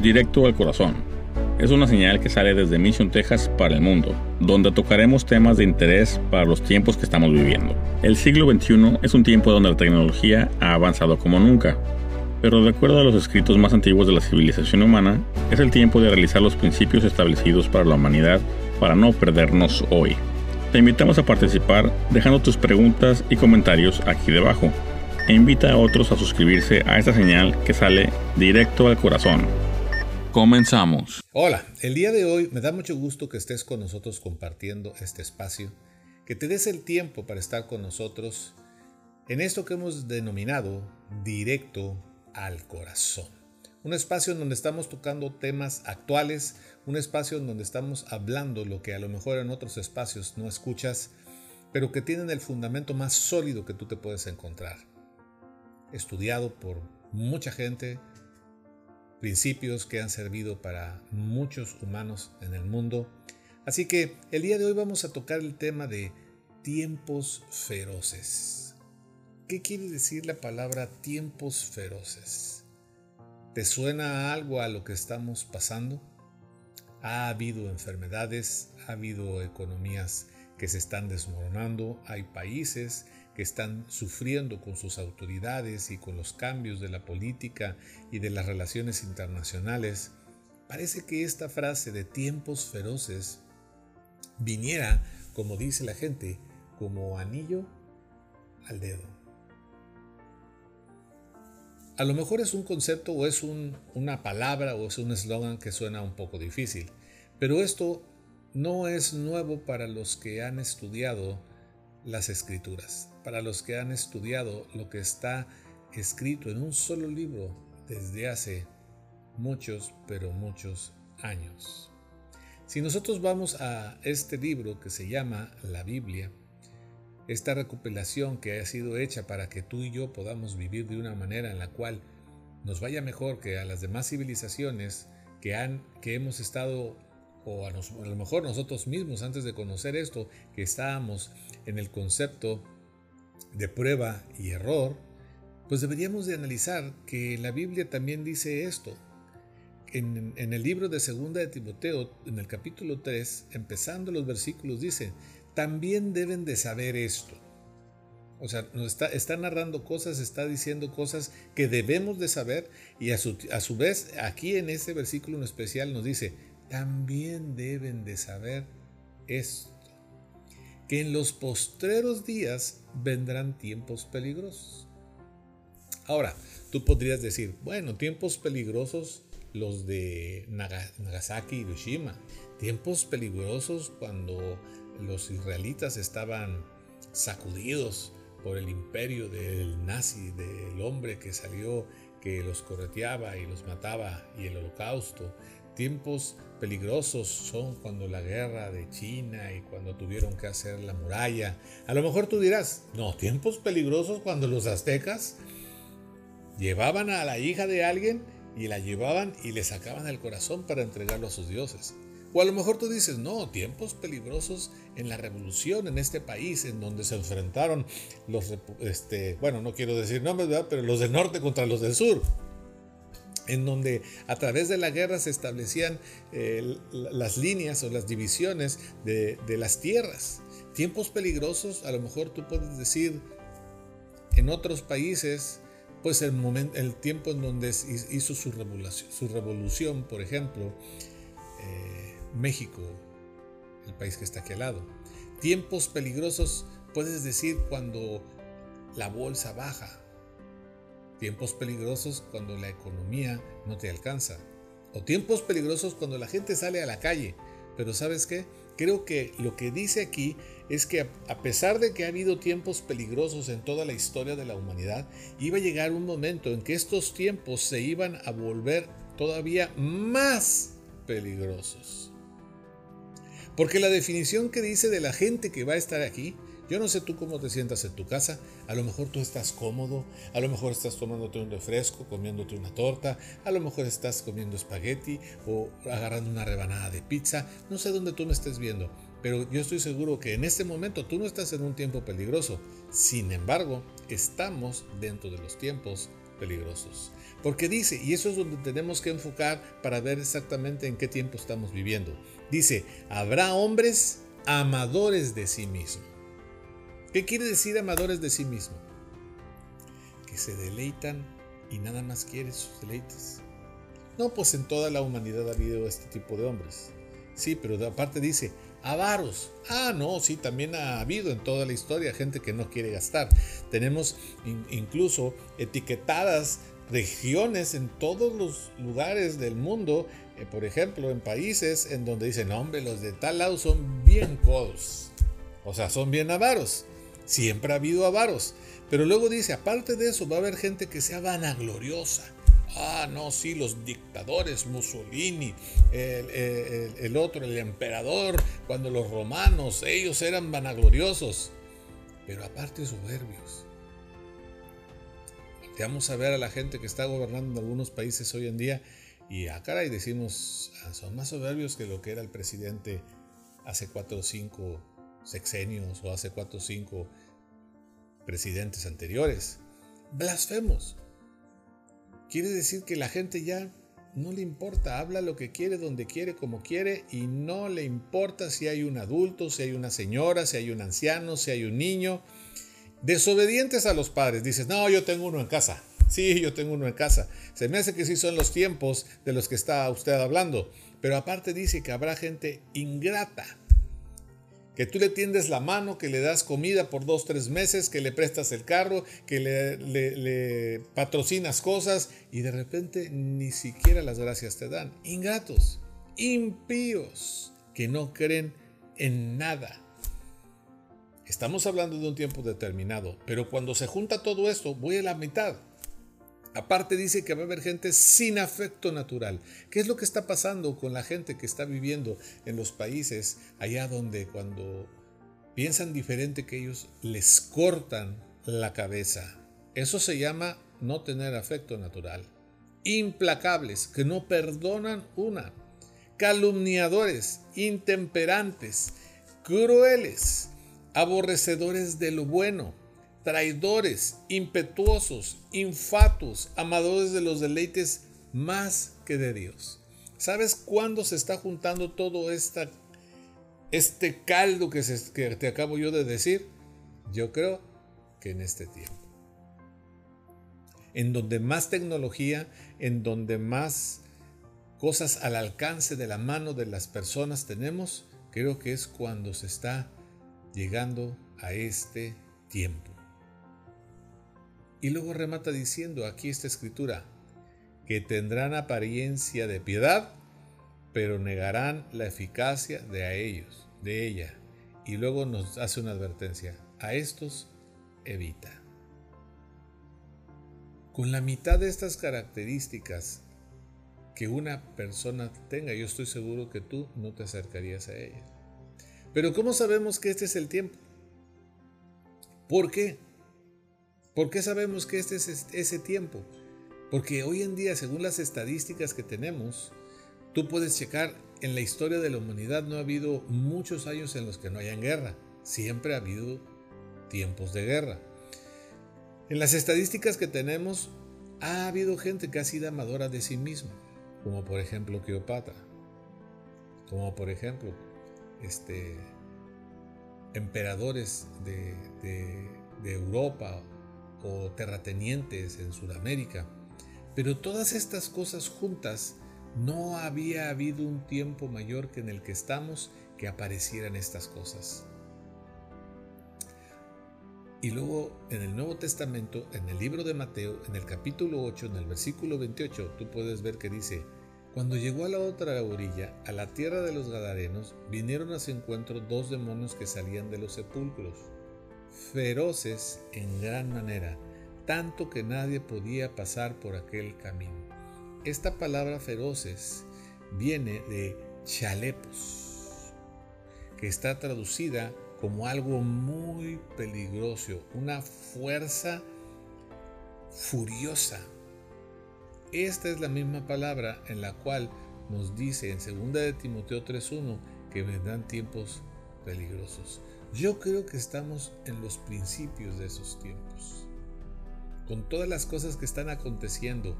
Directo al Corazón. Es una señal que sale desde Mission, Texas para el mundo, donde tocaremos temas de interés para los tiempos que estamos viviendo. El siglo XXI es un tiempo donde la tecnología ha avanzado como nunca, pero de acuerdo a los escritos más antiguos de la civilización humana, es el tiempo de realizar los principios establecidos para la humanidad para no perdernos hoy. Te invitamos a participar dejando tus preguntas y comentarios aquí debajo e invita a otros a suscribirse a esta señal que sale directo al corazón. Comenzamos. Hola, el día de hoy me da mucho gusto que estés con nosotros compartiendo este espacio, que te des el tiempo para estar con nosotros en esto que hemos denominado directo al corazón. Un espacio en donde estamos tocando temas actuales, un espacio en donde estamos hablando lo que a lo mejor en otros espacios no escuchas, pero que tienen el fundamento más sólido que tú te puedes encontrar. Estudiado por mucha gente, principios que han servido para muchos humanos en el mundo. Así que el día de hoy vamos a tocar el tema de tiempos feroces. ¿Qué quiere decir la palabra tiempos feroces? ¿Te suena algo a lo que estamos pasando? Ha habido enfermedades, ha habido economías que se están desmoronando, hay países que están sufriendo con sus autoridades y con los cambios de la política y de las relaciones internacionales. Parece que esta frase de tiempos feroces viniera, como dice la gente, como anillo al dedo. A lo mejor es un concepto o es una palabra o es un eslogan que suena un poco difícil, pero esto no es nuevo para los que han estudiado las escrituras, para los que han estudiado lo que está escrito en un solo libro desde hace muchos, pero muchos años. Si nosotros vamos a este libro que se llama la Biblia, esta recopilación que ha sido hecha para que tú y yo podamos vivir de una manera en la cual nos vaya mejor que a las demás civilizaciones que, han, que hemos estado, o a, lo mejor nosotros mismos antes de conocer esto, que estábamos en el concepto de prueba y error, pues deberíamos de analizar que la Biblia también dice esto. En, en el libro de Segunda de Timoteo, en el capítulo 3, empezando los versículos, dice, también deben de saber esto. O sea, nos está, narrando cosas, está diciendo cosas que debemos de saber y a su, a su vez aquí en este versículo en especial nos dice, también deben de saber esto, que en los postreros días vendrán tiempos peligrosos. Ahora, tú podrías decir, bueno, tiempos peligrosos los de Nagasaki y Hiroshima, tiempos peligrosos cuando los israelitas estaban sacudidos por el imperio del nazi, del hombre que salió, que los correteaba y los mataba, y el holocausto. Tiempos peligrosos son cuando la guerra de China y cuando tuvieron que hacer la muralla. A lo mejor tú dirás, no, tiempos peligrosos cuando los aztecas llevaban a la hija de alguien y la llevaban y le sacaban el corazón para entregarlo a sus dioses. O a lo mejor tú dices, no, tiempos peligrosos en la revolución en este país, en donde se enfrentaron los, este, bueno, no quiero decir nombres, ¿verdad? pero los del norte contra los del sur en donde a través de la guerra se establecían eh, las líneas o las divisiones de, las tierras. Tiempos peligrosos, a lo mejor tú puedes decir, en otros países, pues el, momento, el tiempo en donde hizo su revolución, su revolución por ejemplo, eh, México, el país que está aquí al lado. Tiempos peligrosos, puedes decir cuando la bolsa baja. Tiempos peligrosos cuando la economía no te alcanza. O tiempos peligrosos cuando la gente sale a la calle. Pero sabes qué? Creo que lo que dice aquí es que a pesar de que ha habido tiempos peligrosos en toda la historia de la humanidad, iba a llegar un momento en que estos tiempos se iban a volver todavía más peligrosos. Porque la definición que dice de la gente que va a estar aquí, yo no sé tú cómo te sientas en tu casa, a lo mejor tú estás cómodo, a lo mejor estás tomándote un refresco, comiéndote una torta, a lo mejor estás comiendo espagueti o agarrando una rebanada de pizza, no sé dónde tú me estés viendo, pero yo estoy seguro que en este momento tú no estás en un tiempo peligroso, sin embargo, estamos dentro de los tiempos peligrosos. Porque dice, y eso es donde tenemos que enfocar para ver exactamente en qué tiempo estamos viviendo. Dice, habrá hombres amadores de sí mismo. ¿Qué quiere decir amadores de sí mismo? Que se deleitan y nada más quieren sus deleites. No, pues en toda la humanidad ha habido este tipo de hombres. Sí, pero aparte dice, avaros. Ah, no, sí, también ha habido en toda la historia gente que no quiere gastar. Tenemos incluso etiquetadas regiones en todos los lugares del mundo, eh, por ejemplo, en países en donde dicen, hombre, los de tal lado son bien codos. O sea, son bien avaros. Siempre ha habido avaros. Pero luego dice, aparte de eso, va a haber gente que sea vanagloriosa Ah, no, sí, los dictadores, Mussolini, el, otro, el emperador, cuando los romanos, ellos eran vanagloriosos, pero aparte soberbios. Vamos a ver a la gente que está gobernando en algunos países hoy en día y a ah, cara y decimos, ah, son más soberbios que lo que era el presidente hace cuatro o cinco sexenios o hace cuatro o cinco presidentes anteriores. Blasfemos. Quiere decir que la gente ya no le importa, habla lo que quiere, donde quiere, como quiere, y no le importa si hay un adulto, si hay una señora, si hay un anciano, si hay un niño. Desobedientes a los padres. Dices, no, yo tengo uno en casa. Sí, yo tengo uno en casa. Se me hace que sí son los tiempos de los que está usted hablando. Pero aparte dice que habrá gente ingrata que tú le tiendes la mano, que le das comida por dos, tres meses, que le prestas el carro, que le, patrocinas cosas y de repente ni siquiera las gracias te dan. Ingratos, impíos, que no creen en nada. Estamos hablando de un tiempo determinado, pero cuando se junta todo esto, voy a la mitad. Aparte dice que va a haber gente sin afecto natural. ¿Qué es lo que está pasando con la gente que está viviendo en los países allá donde cuando piensan diferente que ellos les cortan la cabeza? Eso se llama no tener afecto natural. Implacables, que no perdonan una. Calumniadores, intemperantes, crueles, aborrecedores de lo bueno traidores, impetuosos, infatuos, amadores de los deleites más que de Dios. ¿Sabes cuándo se está juntando todo este caldo que, que te acabo yo de decir? Yo creo que en este tiempo. En donde más tecnología, en donde más cosas al alcance de la mano de las personas tenemos, creo que es cuando se está llegando a este tiempo. Y luego remata diciendo aquí esta escritura, que tendrán apariencia de piedad, pero negarán la eficacia de a ellos, de ella. Y luego nos hace una advertencia, a estos evita. Con la mitad de estas características que una persona tenga, yo estoy seguro que tú no te acercarías a ella. Pero ¿cómo sabemos que este es el tiempo? ¿Por qué? ¿Por qué sabemos que este es ese tiempo? Porque hoy en día, según las estadísticas que tenemos, tú puedes checar, en la historia de la humanidad no ha habido muchos años en los que no hayan guerra. Siempre ha habido tiempos de guerra. En las estadísticas que tenemos, ha habido gente que ha sido amadora de sí mismo, como por ejemplo Cleopatra, como por ejemplo este, emperadores de Europa o terratenientes en Sudamérica. Pero todas estas cosas juntas, no había habido un tiempo mayor que en el que estamos que aparecieran estas cosas. Y luego en el Nuevo Testamento, en el libro de Mateo, en el capítulo 8, en el versículo 28, tú puedes ver que dice, cuando llegó a la otra orilla, a la tierra de los Gadarenos, vinieron a su encuentro dos demonios que salían de los sepulcros feroces en gran manera, tanto que nadie podía pasar por aquel camino. Esta palabra feroces viene de chalepos, que está traducida como algo muy peligroso, una fuerza furiosa. Esta es la misma palabra en la cual nos dice en 2 de Timoteo 3.1 que vendrán tiempos peligrosos. Yo creo que estamos en los principios de esos tiempos. con todas las cosas que están aconteciendo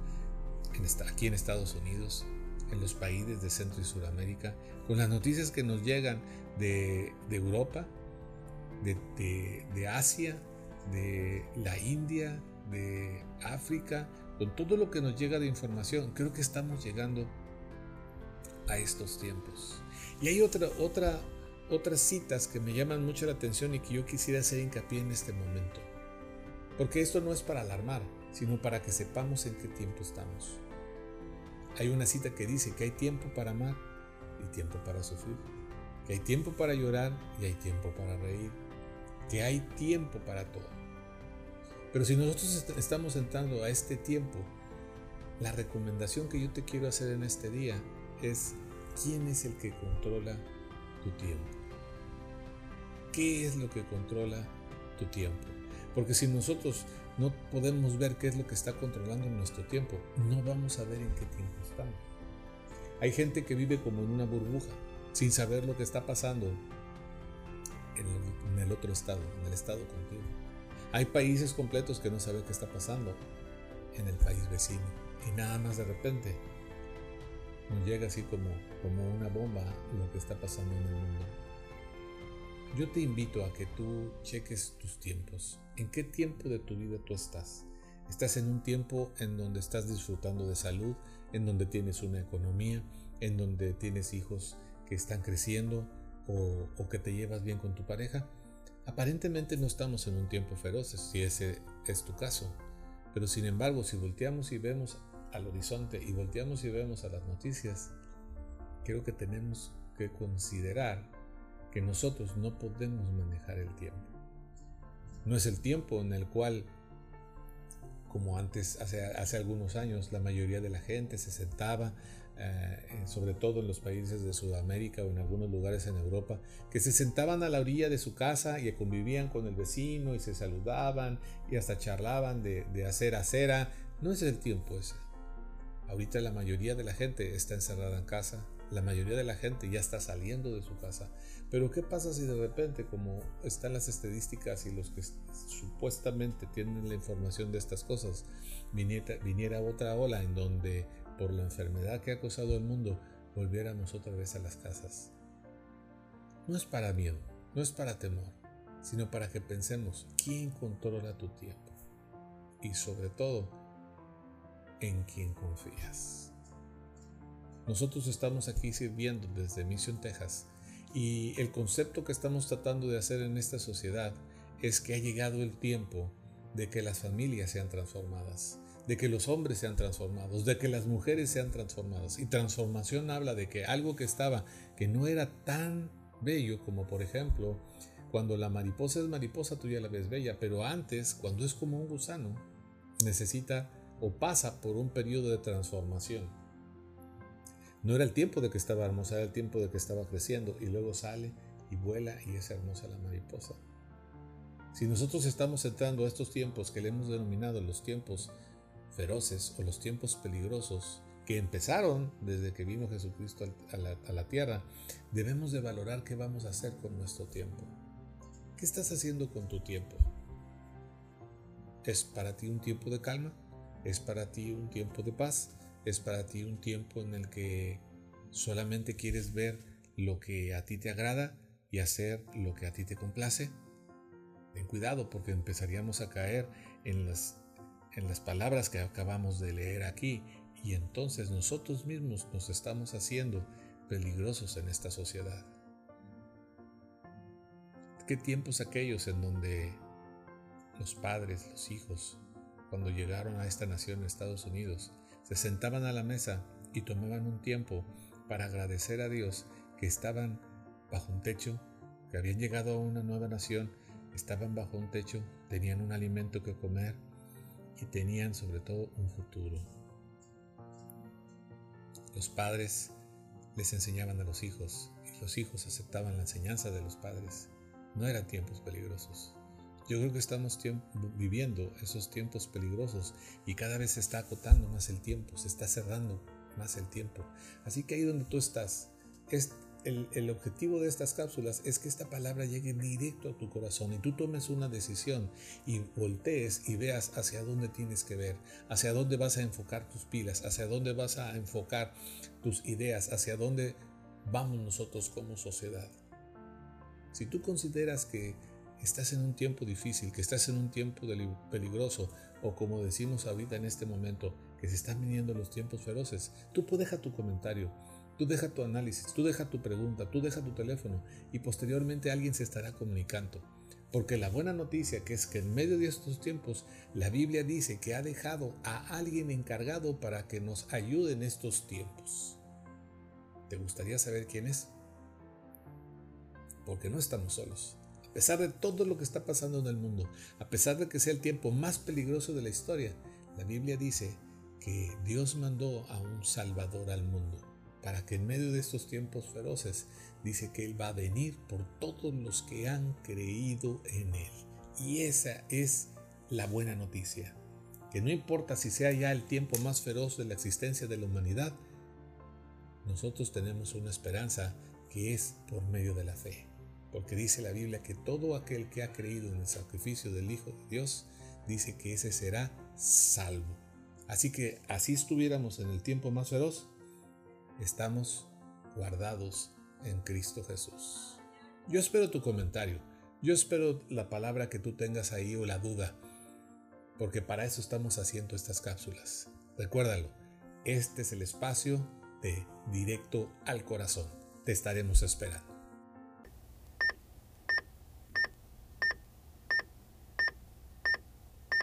aquí en Estados Unidos, en los países de Centro y Sudamérica, con las noticias que nos llegan de, Europa, de, Asia, de la India, de África, con todo lo que nos llega de información, creo que estamos llegando a estos tiempos. Y hay otra, otra, otras citas que me llaman mucho la atención y que yo quisiera hacer hincapié en este momento. Porque esto no es para alarmar, sino para que sepamos en qué tiempo estamos. Hay una cita que dice que hay tiempo para amar y tiempo para sufrir, que hay tiempo para llorar y hay tiempo para reír, que hay tiempo para todo. Pero si nosotros estamos entrando a este tiempo, la recomendación que yo te quiero hacer en este día es quién es el que controla tu tiempo. ¿Qué es lo que controla tu tiempo? Porque si nosotros no podemos ver qué es lo que está controlando nuestro tiempo, no vamos a ver en qué tiempo estamos. Hay gente que vive como en una burbuja, sin saber lo que está pasando en el, otro estado, en el estado contigo. Hay países completos que no saben qué está pasando en el país vecino. Y nada más de repente nos llega así como, como una bomba lo que está pasando en el mundo. Yo te invito a que tú cheques tus tiempos. ¿En qué tiempo de tu vida tú estás? ¿Estás en un tiempo en donde estás disfrutando de salud, en donde tienes una economía, en donde tienes hijos que están creciendo o, que te llevas bien con tu pareja? Aparentemente no estamos en un tiempo feroz, si ese es tu caso. Pero sin embargo, si volteamos y vemos al horizonte y volteamos y vemos a las noticias, creo que tenemos que considerar que nosotros no podemos manejar el tiempo. No es el tiempo en el cual, como antes, hace, algunos años, la mayoría de la gente se sentaba, eh, sobre todo en los países de Sudamérica o en algunos lugares en Europa, que se sentaban a la orilla de su casa y convivían con el vecino y se saludaban y hasta charlaban de, de hacer acera. No es el tiempo ese. Ahorita la mayoría de la gente está encerrada en casa, la mayoría de la gente ya está saliendo de su casa. Pero ¿qué pasa si de repente, como están las estadísticas y los que supuestamente tienen la información de estas cosas, viniera, viniera otra ola en donde por la enfermedad que ha causado el mundo volviéramos otra vez a las casas? No es para miedo, no es para temor, sino para que pensemos quién controla tu tiempo y sobre todo en quién confías. Nosotros estamos aquí sirviendo desde Mission, Texas, y el concepto que estamos tratando de hacer en esta sociedad es que ha llegado el tiempo de que las familias sean transformadas, de que los hombres sean transformados, de que las mujeres sean transformadas. Y transformación habla de que algo que estaba, que no era tan bello como por ejemplo, cuando la mariposa es mariposa tú ya la ves bella, pero antes, cuando es como un gusano, necesita o pasa por un periodo de transformación. No era el tiempo de que estaba hermosa, era el tiempo de que estaba creciendo y luego sale y vuela y es hermosa la mariposa. Si nosotros estamos entrando a estos tiempos que le hemos denominado los tiempos feroces o los tiempos peligrosos, que empezaron desde que vino Jesucristo a la, a la, tierra, debemos de valorar qué vamos a hacer con nuestro tiempo. ¿Qué estás haciendo con tu tiempo? ¿Es para ti un tiempo de calma? ¿Es para ti un tiempo de paz? Es para ti un tiempo en el que solamente quieres ver lo que a ti te agrada y hacer lo que a ti te complace? Ten cuidado porque empezaríamos a caer en las, en las palabras que acabamos de leer aquí y entonces nosotros mismos nos estamos haciendo peligrosos en esta sociedad. ¿Qué tiempos aquellos en donde los padres, los hijos, cuando llegaron a esta nación, Estados Unidos, se sentaban a la mesa y tomaban un tiempo para agradecer a Dios que estaban bajo un techo, que habían llegado a una nueva nación, estaban bajo un techo, tenían un alimento que comer y tenían sobre todo un futuro. Los padres les enseñaban a los hijos y los hijos aceptaban la enseñanza de los padres. No eran tiempos peligrosos. Yo creo que estamos viviendo esos tiempos peligrosos y cada vez se está acotando más el tiempo, se está cerrando más el tiempo. Así que ahí donde tú estás, es el, objetivo de estas cápsulas es que esta palabra llegue directo a tu corazón y tú tomes una decisión y voltees y veas hacia dónde tienes que ver, hacia dónde vas a enfocar tus pilas, hacia dónde vas a enfocar tus ideas, hacia dónde vamos nosotros como sociedad. Si tú consideras que estás en un tiempo difícil, que estás en un tiempo peligroso, o como decimos ahorita en este momento, que se están viniendo los tiempos feroces, tú deja tu comentario Tú deja tu análisis, tú deja tu pregunta, tú deja tu teléfono y posteriormente alguien se estará comunicando. Porque la buena noticia que es que en medio de estos tiempos la Biblia dice que ha dejado a alguien encargado para que nos ayude en estos tiempos. ¿Te gustaría saber quién es? Porque no estamos solos. A pesar de todo lo que está pasando en el mundo, a pesar de que sea el tiempo más peligroso de la historia, la Biblia dice que Dios mandó a un Salvador al mundo para que en medio de estos tiempos feroces dice que Él va a venir por todos los que han creído en Él. Y esa es la buena noticia, que no importa si sea ya el tiempo más feroz de la existencia de la humanidad, nosotros tenemos una esperanza que es por medio de la fe. Porque dice la Biblia que todo aquel que ha creído en el sacrificio del Hijo de Dios, dice que ese será salvo. Así que así estuviéramos en el tiempo más feroz, estamos guardados en Cristo Jesús. Yo espero tu comentario, yo espero la palabra que tú tengas ahí o la duda, porque para eso estamos haciendo estas cápsulas. Recuérdalo, este es el espacio de directo al corazón. Te estaremos esperando.